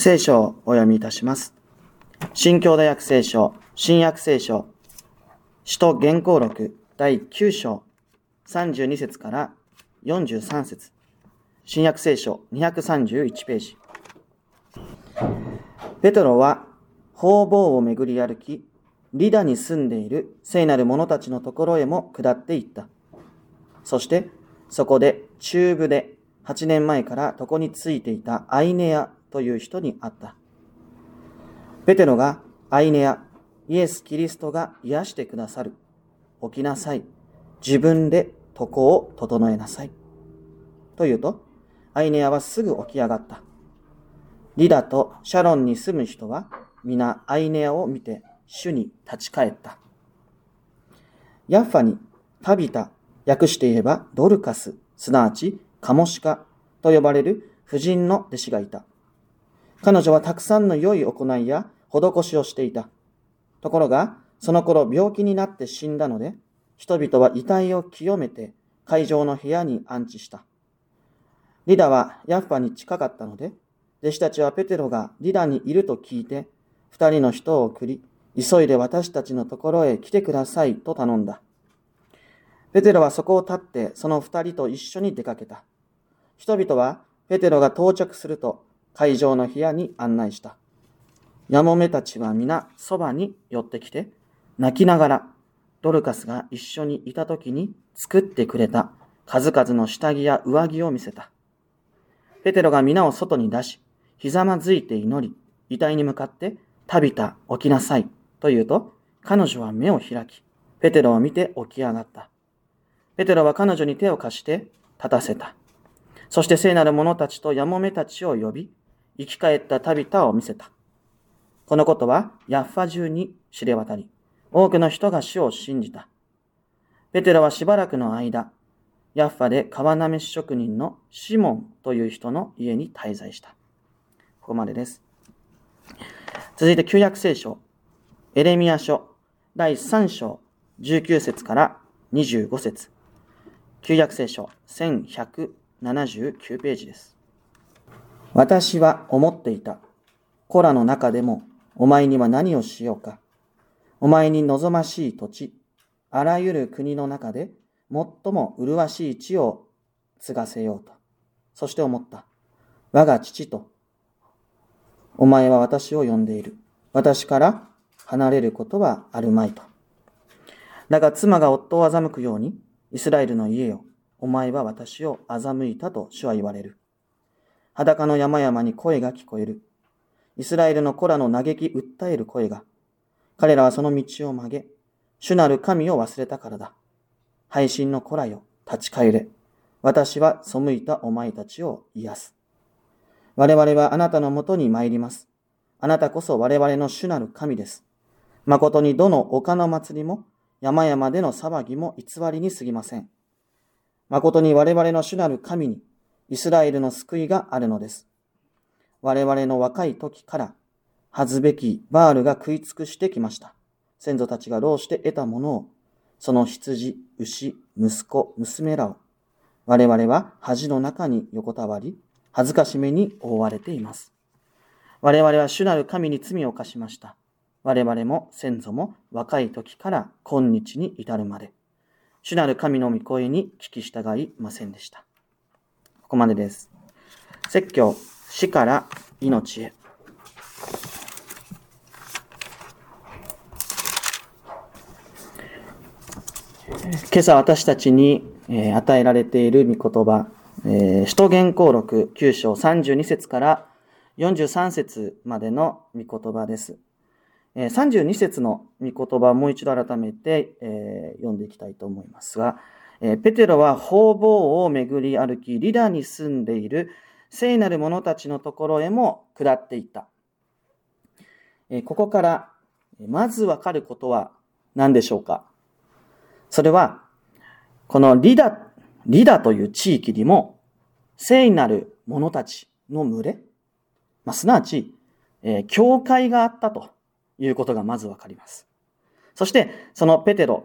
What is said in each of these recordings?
聖書をお読みいたします。新教大訳聖書、新約聖書、使徒原稿録第9章32節から43節新約聖書231ページ。ペトロは方々を巡り歩き、リダに住んでいる聖なる者たちのところへも下っていった。そして、そこで中部で8年前から床についていたアイネアという人に会った。ペテロがアイネア、イエス・キリストが癒してくださる。起きなさい。自分で床を整えなさい。と言うと、アイネアはすぐ起き上がった。リダとシャロンに住む人は皆アイネアを見て主に立ち返った。ヤッファにタビタ、訳して言えばドルカス、すなわちカモシカと呼ばれる婦人の弟子がいた。彼女はたくさんの良い行いや施しをしていた。ところが、その頃病気になって死んだので、人々は遺体を清めて会場の部屋に安置した。リダはヤッファに近かったので、弟子たちはペテロがリダにいると聞いて、二人の人を送り、急いで私たちのところへ来てくださいと頼んだ。ペテロはそこを立ってその二人と一緒に出かけた。人々はペテロが到着すると会場の部屋に案内した。ヤモメたちは皆そばに寄ってきて、泣きながらドルカスが一緒にいた時に作ってくれた数々の下着や上着を見せた。ペテロが皆を外に出し、ひざまずいて祈り、遺体に向かって、タビタ、起きなさい、と言うと、彼女は目を開き、ペテロを見て起き上がった。ペテロは彼女に手を貸して立たせた。そして聖なる者たちとヤモメたちを呼び、生き返ったタビタを見せた。このことはヤッファ中に知れ渡り、多くの人が主を信じた。ペテロはしばらくの間、ヤッファで川なめし職人のシモンという人の家に滞在した。ここまでです。続いて旧約聖書、エレミア書第3章19節から25節旧約聖書1179ページです。私は思っていた。コラの中でもお前には何をしようか。お前に望ましい土地、あらゆる国の中で最も麗しい地を継がせようと。そして思った。我が父と、お前は私を呼んでいる。私から離れることはあるまいと。だが妻が夫を欺くように、イスラエルの家よ、お前は私を欺いたと主は言われる。裸の山々に声が聞こえる。イスラエルの子らの嘆き訴える声が。彼らはその道を曲げ、主なる神を忘れたからだ。配信の子らよ、立ち返れ。私は背いたお前たちを癒す。我々はあなたのもとに参ります。あなたこそ我々の主なる神です。誠にどの丘の祭りも、山々での騒ぎも偽りに過ぎません。誠に我々の主なる神に、イスラエルの救いがあるのです。我々の若い時から、恥ずべきバールが食い尽くしてきました。先祖たちが労して得たものを、その羊、牛、息子、娘らを、我々は恥の中に横たわり、恥ずかしめに覆われています。我々は主なる神に罪を犯しました。我々も先祖も若い時から今日に至るまで、主なる神の御声に聞き従いませんでした。ここまでです。説教、死から命へ。今朝私たちに与えられている御言葉、えー使徒言行録9章32節から43節までの御言葉です。32節の御言葉をもう一度改めて、読んでいきたいと思いますが、えペテロは方々を巡り歩き、リダに住んでいる聖なる者たちのところへも下っていった。えここから、まずわかることは何でしょうか？それは、このリダ、リダという地域にも、聖なる者たちの群れ、まあ、すなわち、えー教会があったということがまずわかります。そして、そのペテロ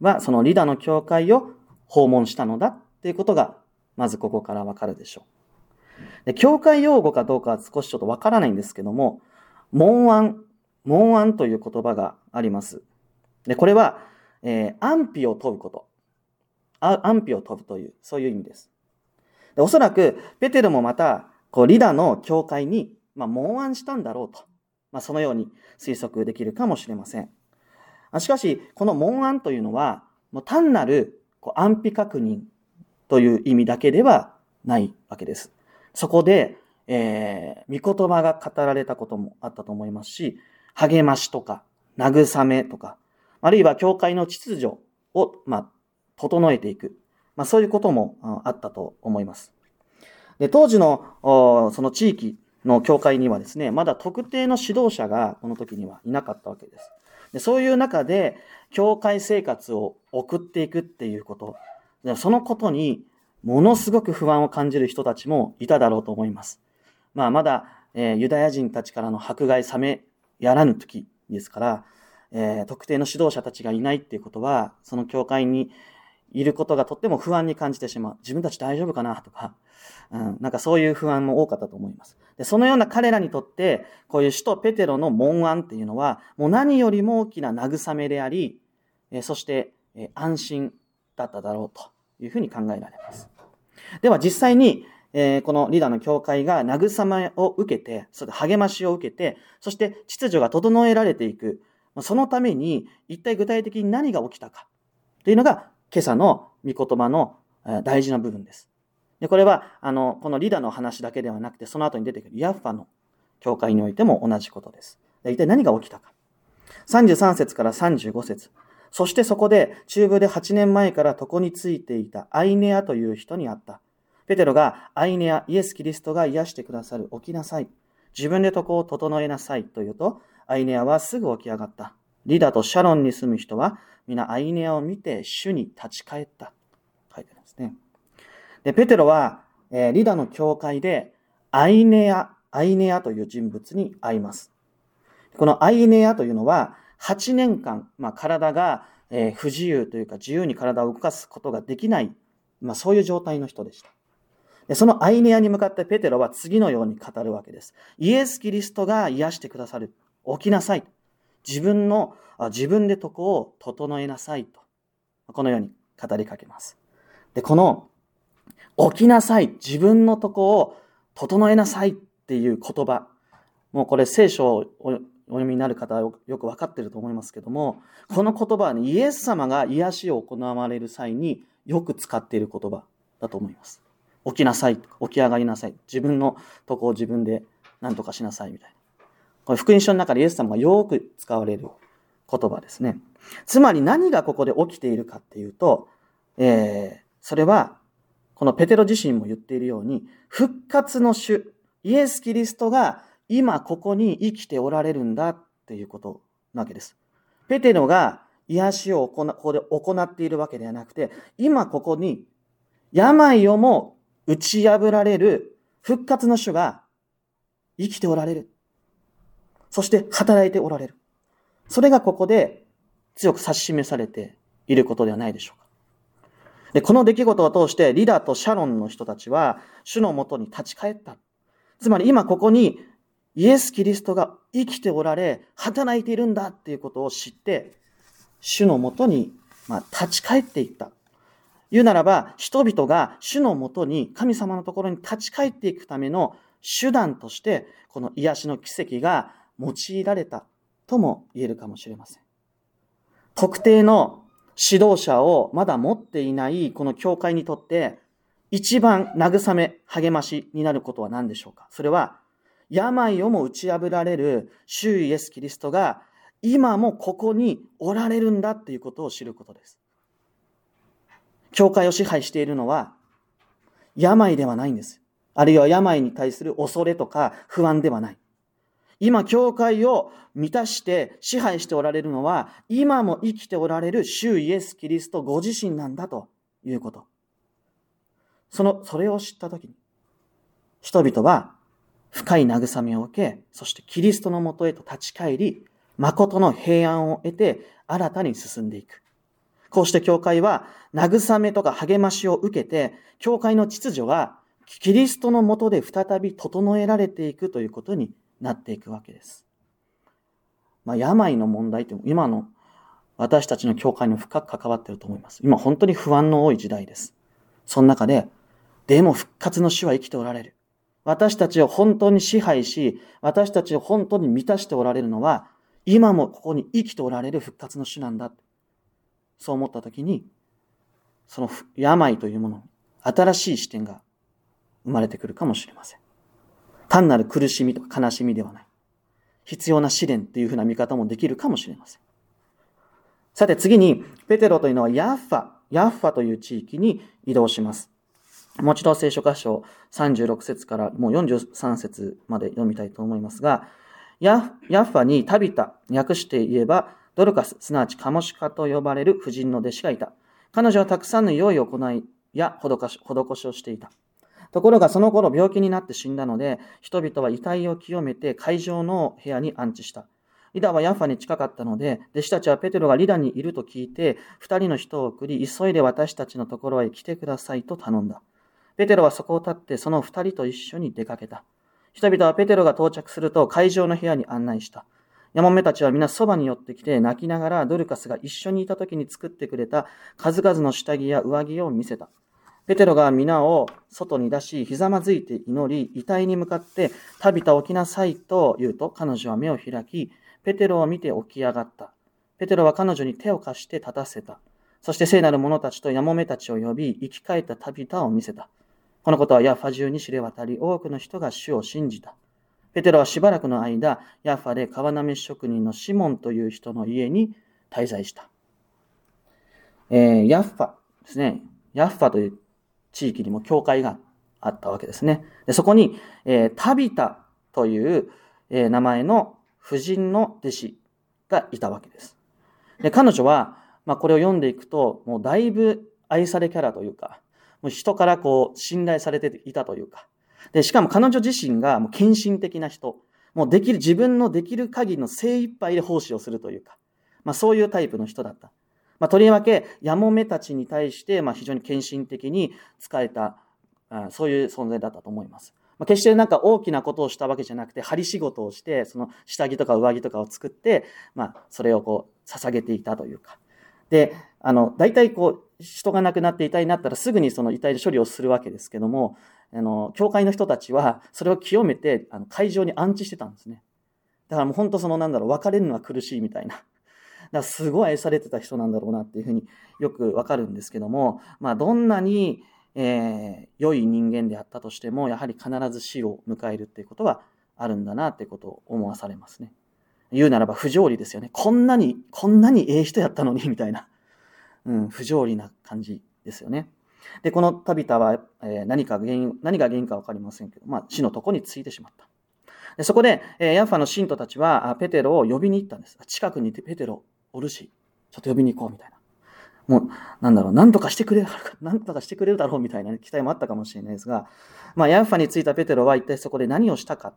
は、そのリダの教会を訪問したのだっていうことが、まずここからわかるでしょう。で、教会用語かどうかは少しちょっとわからないんですけども、門案、門案という言葉があります。で、これは、えー、安否を問うこと。安否を問うという、そういう意味です。でおそらく、ペテロもまた、こう、リダの教会に、まあ、門案したんだろうと。まあ、そのように推測できるかもしれません。しかし、この門案というのは、もう単なるこう安否確認という意味だけではないわけです。そこで、えー、御言葉が語られたこともあったと思いますし、励ましとか、慰めとか、あるいは教会の秩序を、まあ、整えていく。まあ、そういうこともあったと思います。で当時のその地域の教会にはですね、まだ特定の指導者がこの時にはいなかったわけです。でそういう中で、教会生活を送っていくっていうこと、そのことにものすごく不安を感じる人たちもいただろうと思います。まあ、まだ、えー、ユダヤ人たちからの迫害冷めやらぬ時ですから、えー、特定の指導者たちがいないっていうことは、その教会にいることがとっても不安に感じてしまう。自分たち大丈夫かなとか、うん、なんかそういう不安も多かったと思います。で、そのような彼らにとって、こういう首都ペテロの門案っていうのは、もう何よりも大きな慰めであり、えそして、え安心だっただろうというふうに考えられます。では実際に、えー、このリーダーの教会が慰めを受けて、それ励ましを受けて、そして秩序が整えられていく。そのために、一体具体的に何が起きたかというのが、今朝の御言葉の大事な部分です。でこれは、あの、このリダの話だけではなくて、その後に出てくるヤッファの教会においても同じことです。で一体何が起きたか。33節から35節そしてそこで中部で8年前から床についていたアイネアという人に会った。ペテロがアイネア、イエス・キリストが癒してくださる。起きなさい。自分で床を整えなさい。と言うと、アイネアはすぐ起き上がった。リダとシャロンに住む人は、皆アイネアを見て主に立ち返った。書いてあるんですね。で、ペテロは、えー、リダの教会で、アイネア、アイネアという人物に会います。このアイネアというのは、8年間、まあ、体が、えー、不自由というか、自由に体を動かすことができない、まあ、そういう状態の人でした。でそのアイネアに向かってペテロは次のように語るわけです。イエス・キリストが癒してくださる。起きなさい。自分の、自分で床を整えなさいと。このように語りかけます。で、この、起きなさい。自分の床を整えなさいっていう言葉。もうこれ聖書をお読みになる方はよくわかってると思いますけども、この言葉はね、イエス様が癒しを行われる際によく使っている言葉だと思います。起きなさい。起き上がりなさい。自分の床を自分で何とかしなさいみたいな。これ福音書の中でイエス様がよく使われる言葉ですね。つまり何がここで起きているかっていうと、えー、それは、このペテロ自身も言っているように、復活の主、イエス・キリストが今ここに生きておられるんだっていうことなわけです。ペテロが癒しをここで行っているわけではなくて、今ここに病をも打ち破られる復活の主が生きておられる。そして働いておられる。それがここで強く指し示されていることではないでしょうか。で、この出来事を通してリダとシャロンの人たちは主のもとに立ち返った。つまり今ここにイエス・キリストが生きておられ、働いているんだっていうことを知って、主のもとに、ま、立ち返っていった。言うならば、人々が主のもとに、神様のところに立ち返っていくための手段として、この癒しの奇跡が用いられたとも言えるかもしれません。特定の指導者をまだ持っていないこの教会にとって一番慰め、励ましになることは何でしょうか？それは病をも打ち破られる主イエス・キリストが今もここにおられるんだっていうことを知ることです。教会を支配しているのは病ではないんです。あるいは病に対する恐れとか不安ではない。今、教会を満たして支配しておられるのは、今も生きておられる主イエス・キリストご自身なんだということ。その、それを知ったときに、人々は深い慰めを受け、そしてキリストのもとへと立ち返り、誠の平安を得て新たに進んでいく。こうして教会は慰めとか励ましを受けて、教会の秩序がキリストのもとで再び整えられていくということになっていくわけです。まあ、病の問題って今の私たちの教会に深く関わってると思います。今本当に不安の多い時代です。その中で、でも復活の主は生きておられる。私たちを本当に支配し、私たちを本当に満たしておられるのは、今もここに生きておられる復活の主なんだ。そう思ったときに、その病というものに、新しい視点が生まれてくるかもしれません。単なる苦しみとか悲しみではない。必要な試練というふうな見方もできるかもしれません。さて次に、ペテロというのはヤッファ、ヤッファという地域に移動します。もう一度聖書箇所36節からもう43節まで読みたいと思いますが、ヤッファにタビタ、訳して言えば、ドルカス、すなわちカモシカと呼ばれる婦人の弟子がいた。彼女はたくさんの良い行いや施しをしていた。ところがその頃病気になって死んだので、人々は遺体を清めて会場の部屋に安置した。リダはヤッファに近かったので、弟子たちはペテロがリダにいると聞いて、二人の人を送り、急いで私たちのところへ来てくださいと頼んだ。ペテロはそこを立ってその二人と一緒に出かけた。人々はペテロが到着すると会場の部屋に案内した。ヤモメたちは皆そばに寄ってきて泣きながらドルカスが一緒にいた時に作ってくれた数々の下着や上着を見せた。ペテロが皆を外に出し、ひざまずいて祈り、遺体に向かって、タビタ起きなさいと言うと、彼女は目を開き、ペテロを見て起き上がった。ペテロは彼女に手を貸して立たせた。そして聖なる者たちとヤモメたちを呼び、生き返ったタビタを見せた。このことはヤッファ中に知れ渡り、多くの人が主を信じた。ペテロはしばらくの間、ヤッファで川なめ職人のシモンという人の家に滞在した。えー、ヤッファですね。ヤッファという地域にも教会があったわけですね。でそこに、えー、タビタという、えー、名前の婦人の弟子がいたわけです。で彼女は、まあ、これを読んでいくと、もうだいぶ愛されキャラというか、もう人からこう、信頼されていたというか。で、しかも彼女自身がもう献身的な人。もうできる、自分のできる限りの精一杯で奉仕をするというか。まあそういうタイプの人だった。まあとりわけ、やもめたちに対して、まあ非常に献身的に使えた、そういう存在だったと思います。まあ、決してなんか大きなことをしたわけじゃなくて、針仕事をして、その下着とか上着とかを作って、まあそれをこう、捧げていたというか。で、あの、大体こう、人が亡くなって遺体になったらすぐにその遺体の処理をするわけですけども、あの、教会の人たちはそれを清めて、あの、会場に安置してたんですね。だからもう本当そのなんだろう、別れるのは苦しいみたいな。だすごい愛されてた人なんだろうなっていうふうによくわかるんですけども、まあどんなに、えー、良い人間であったとしても、やはり必ず死を迎えるっていうことはあるんだなっていうことを思わされますね。言うならば不条理ですよね。こんなに、こんなにええ人やったのに、みたいな。うん、不条理な感じですよね。で、このタビタは、えー、何か原因、何が原因かわかりませんけど、まあ、死のとこについてしまった。でそこで、えー、ヤッファの信徒たちは、ペテロを呼びに行ったんです。近くにいてペテロおるし、ちょっと呼びに行こう、みたいな。もう、なんだろう、なんとかしてくれる、なんとかしてくれるだろう、みたいな、期待もあったかもしれないですが、まあ、ヤッファに着いたペテロは一体そこで何をしたか。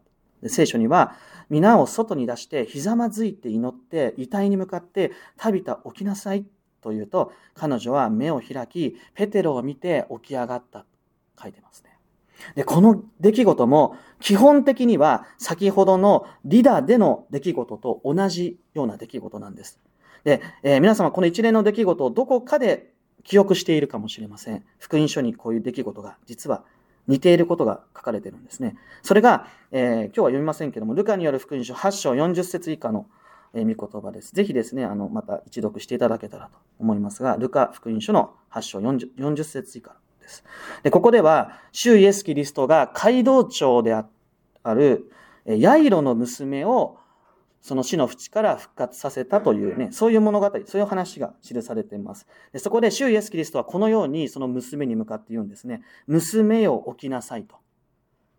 聖書には、皆を外に出して、ひざまずいて祈って、遺体に向かって、たびた起きなさいというと、彼女は目を開き、ペテロを見て起き上がったと書いてますね。で、この出来事も、基本的には先ほどのリダでの出来事と同じような出来事なんです。で、えー、皆様この一連の出来事をどこかで記憶しているかもしれません。福音書にこういう出来事が実は似ていることが書かれているんですね。それが、えー、今日は読みませんけども、ルカによる福音書8章40節以下の、え、御言葉です。ぜひですね、あの、また一読していただけたらと思いますが、ルカ福音書の8章 40, 40節以下です。で、ここでは、主イエスキリストが街道長である、ヤイロの娘をその死の淵から復活させたというね、そういう物語、そういう話が記されています。でそこで、主イエスキリストはこのようにその娘に向かって言うんですね。娘よ起きなさいと。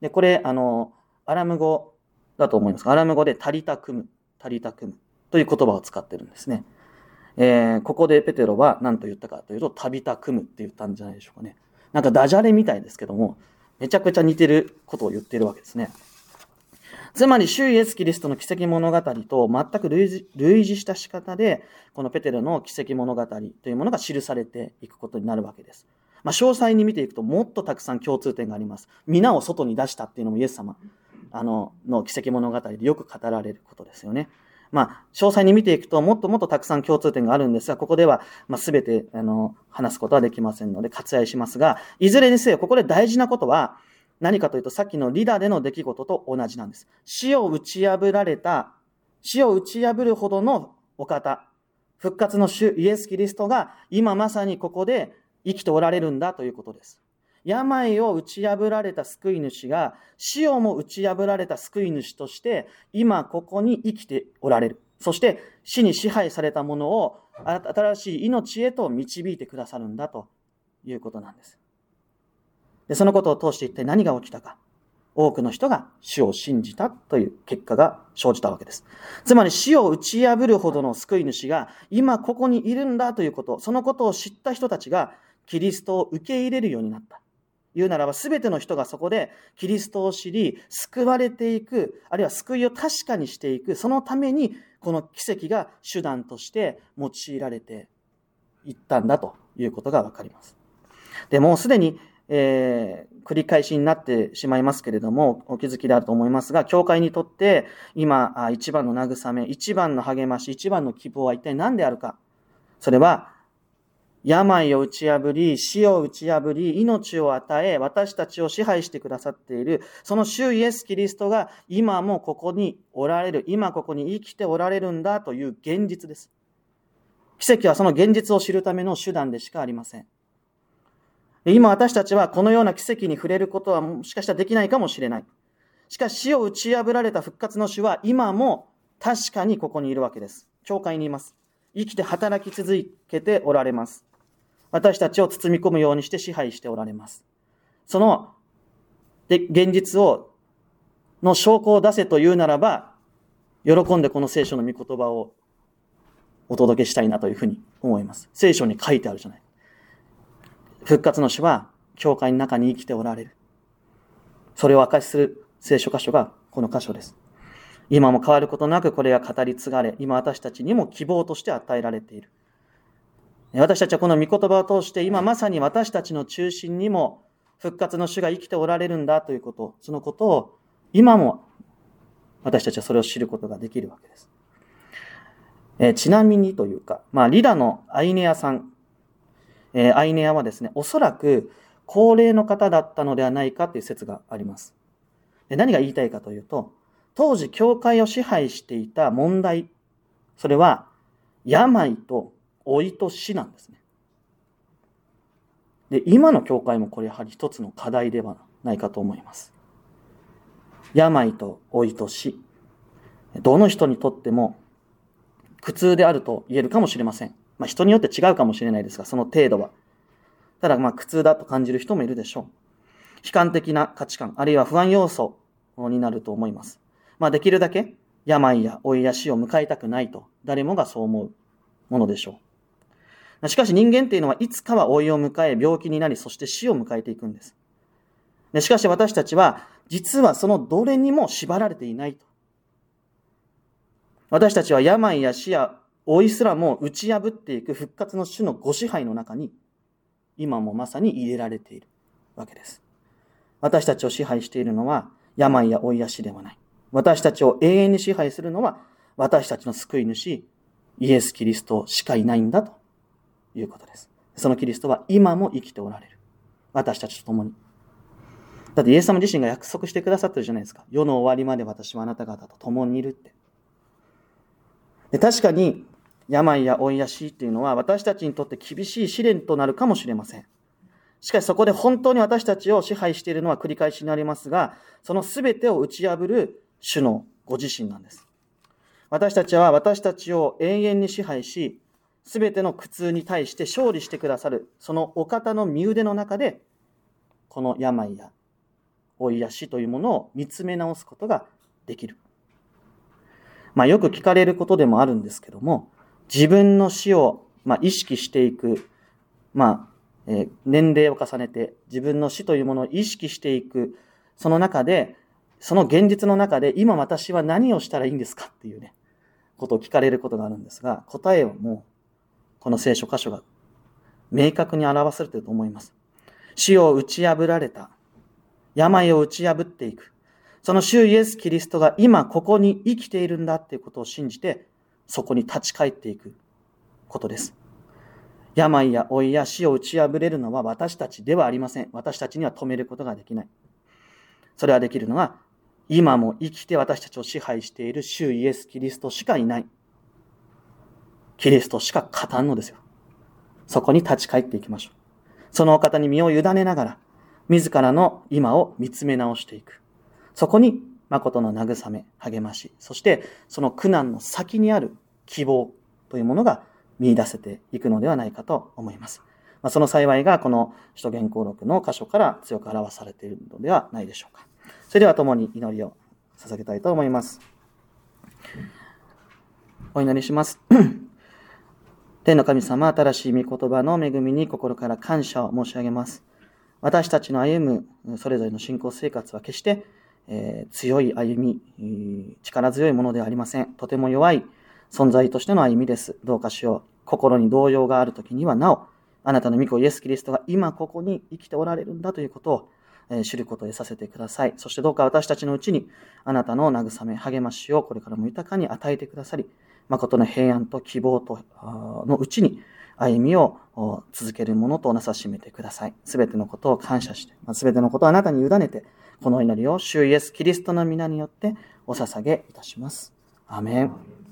で、これ、あの、アラム語だと思います。アラム語でタリタクム、タリタクムという言葉を使ってるんですね。えー、ここでペテロは何と言ったかというと、タビタクムって言ったんじゃないでしょうかね。なんかダジャレみたいですけども、めちゃくちゃ似てることを言ってるわけですね。つまり、主イエスキリストの奇跡物語と全く類似した仕方で、このペテロの奇跡物語というものが記されていくことになるわけです。まあ、詳細に見ていくともっとたくさん共通点があります。皆を外に出したっていうのもイエス様あのの奇跡物語でよく語られることですよね。まあ、詳細に見ていくと、もっともっとたくさん共通点があるんですが、ここでは、まあ、全て、あの、話すことはできませんので、割愛しますが、いずれにせよ、ここで大事なことは、何かというと、さっきのリダでの出来事と同じなんです。死を打ち破られた、死を打ち破るほどのお方、復活の主イエス・キリストが、今まさにここで生きておられるんだということです。病を打ち破られた救い主が死をも打ち破られた救い主として今ここに生きておられる。そして死に支配されたものを新しい命へと導いてくださるんだということなんです。で、そのことを通して一体何が起きたか。多くの人が死を信じたという結果が生じたわけです。つまり死を打ち破るほどの救い主が今ここにいるんだということ、そのことを知った人たちがキリストを受け入れるようになった。言うならば全ての人がそこでキリストを知り、救われていく、あるいは救いを確かにしていく、そのためにこの奇跡が手段として用いられていったんだということがわかります。で、もうすでに、えー、繰り返しになってしまいますけれども、お気づきであると思いますが、教会にとって今、一番の慰め、一番の励まし、一番の希望は一体何であるか。それは、病を打ち破り、死を打ち破り、命を与え、私たちを支配してくださっている、その主イエス・キリストが今もここにおられる、今ここに生きておられるんだという現実です。奇跡はその現実を知るための手段でしかありません。今私たちはこのような奇跡に触れることはもしかしたらできないかもしれない。しかし死を打ち破られた復活の主は今も確かにここにいるわけです。教会にいます。生きて働き続けておられます。私たちを包み込むようにして支配しておられます。その、で、現実を、の証拠を出せというならば、喜んでこの聖書の御言葉をお届けしたいなというふうに思います。聖書に書いてあるじゃない。復活の主は、教会の中に生きておられる。それを明かしする聖書箇所がこの箇所です。今も変わることなくこれが語り継がれ、今私たちにも希望として与えられている。私たちはこの御言葉を通して今まさに私たちの中心にも復活の主が生きておられるんだということ、そのことを今も私たちはそれを知ることができるわけです。え、ちなみにというか、まあ、リダのアイネアさん、えー、アイネアはですね、おそらく高齢の方だったのではないかという説があります。で何が言いたいかというと、当時教会を支配していた問題、それは病と老いと死なんですね。で、今の教会もこれやはり一つの課題ではないかと思います。病と老いと死。どの人にとっても苦痛であると言えるかもしれません。まあ人によって違うかもしれないですが、その程度は。ただまあ苦痛だと感じる人もいるでしょう。悲観的な価値観、あるいは不安要素になると思います。まあできるだけ病や老いや死を迎えたくないと誰もがそう思うものでしょう。しかし人間っていうのはいつかは老いを迎え、病気になり、そして死を迎えていくんです。でしかし私たちは、実はそのどれにも縛られていないと。私たちは病や死や老いすらも打ち破っていく復活の主のご支配の中に、今もまさに入れられているわけです。私たちを支配しているのは、病や老いや死ではない。私たちを永遠に支配するのは、私たちの救い主、イエス・キリストしかいないんだということです。そのキリストは今も生きておられる。私たちと共に。だってイエス様自身が約束してくださってるじゃないですか。世の終わりまで私はあなた方と共にいるって。で確かに、病や老いや死っていうのは私たちにとって厳しい試練となるかもしれません。しかしそこで本当に私たちを支配しているのは繰り返しになりますが、その全てを打ち破る主のご自身なんです。私たちは私たちを永遠に支配し、すべての苦痛に対して勝利してくださる、そのお方の身腕の中で、この病や老いや死というものを見つめ直すことができる。まあよく聞かれることでもあるんですけども、自分の死を、まあ、意識していく、まあ、えー、年齢を重ねて自分の死というものを意識していく、その中で、その現実の中で今私は何をしたらいいんですかっていうね、ことを聞かれることがあるんですが、答えはもうこの聖書箇所が明確に表されていると思います。死を打ち破られた。病を打ち破っていく。その主イエス・キリストが今ここに生きているんだっていうことを信じて、そこに立ち返っていくことです。病や老いや死を打ち破れるのは私たちではありません。私たちには止めることができない。それはできるのは、今も生きて私たちを支配している主イエス・キリストしかいない。キリストしか勝たんのですよ。そこに立ち返っていきましょう。そのお方に身を委ねながら、自らの今を見つめ直していく。そこに誠の慰め、励まし、そしてその苦難の先にある希望というものが見出せていくのではないかと思います。まあ、その幸いがこの首都原稿録の箇所から強く表されているのではないでしょうか。それでは共に祈りを捧げたいと思います。お祈りします。天の神様、新しい御言葉の恵みに心から感謝を申し上げます。私たちの歩むそれぞれの信仰生活は決してえー、強い歩み、力強いものではありません。とても弱い存在としての歩みです。どうかしよう。心に動揺があるときにはなお、あなたの御子イエス・キリストが今ここに生きておられるんだということを、えー、知ることへさせてください。そしてどうか私たちのうちにあなたの慰め、励ましをこれからも豊かに与えてくださり、誠の平安と希望とのうちに歩みを続けるものとなさしめてください。すべてのことを感謝して、すべてのことをあなたに委ねて、この祈りを主イエス・キリストの皆によってお捧げいたします。アメン。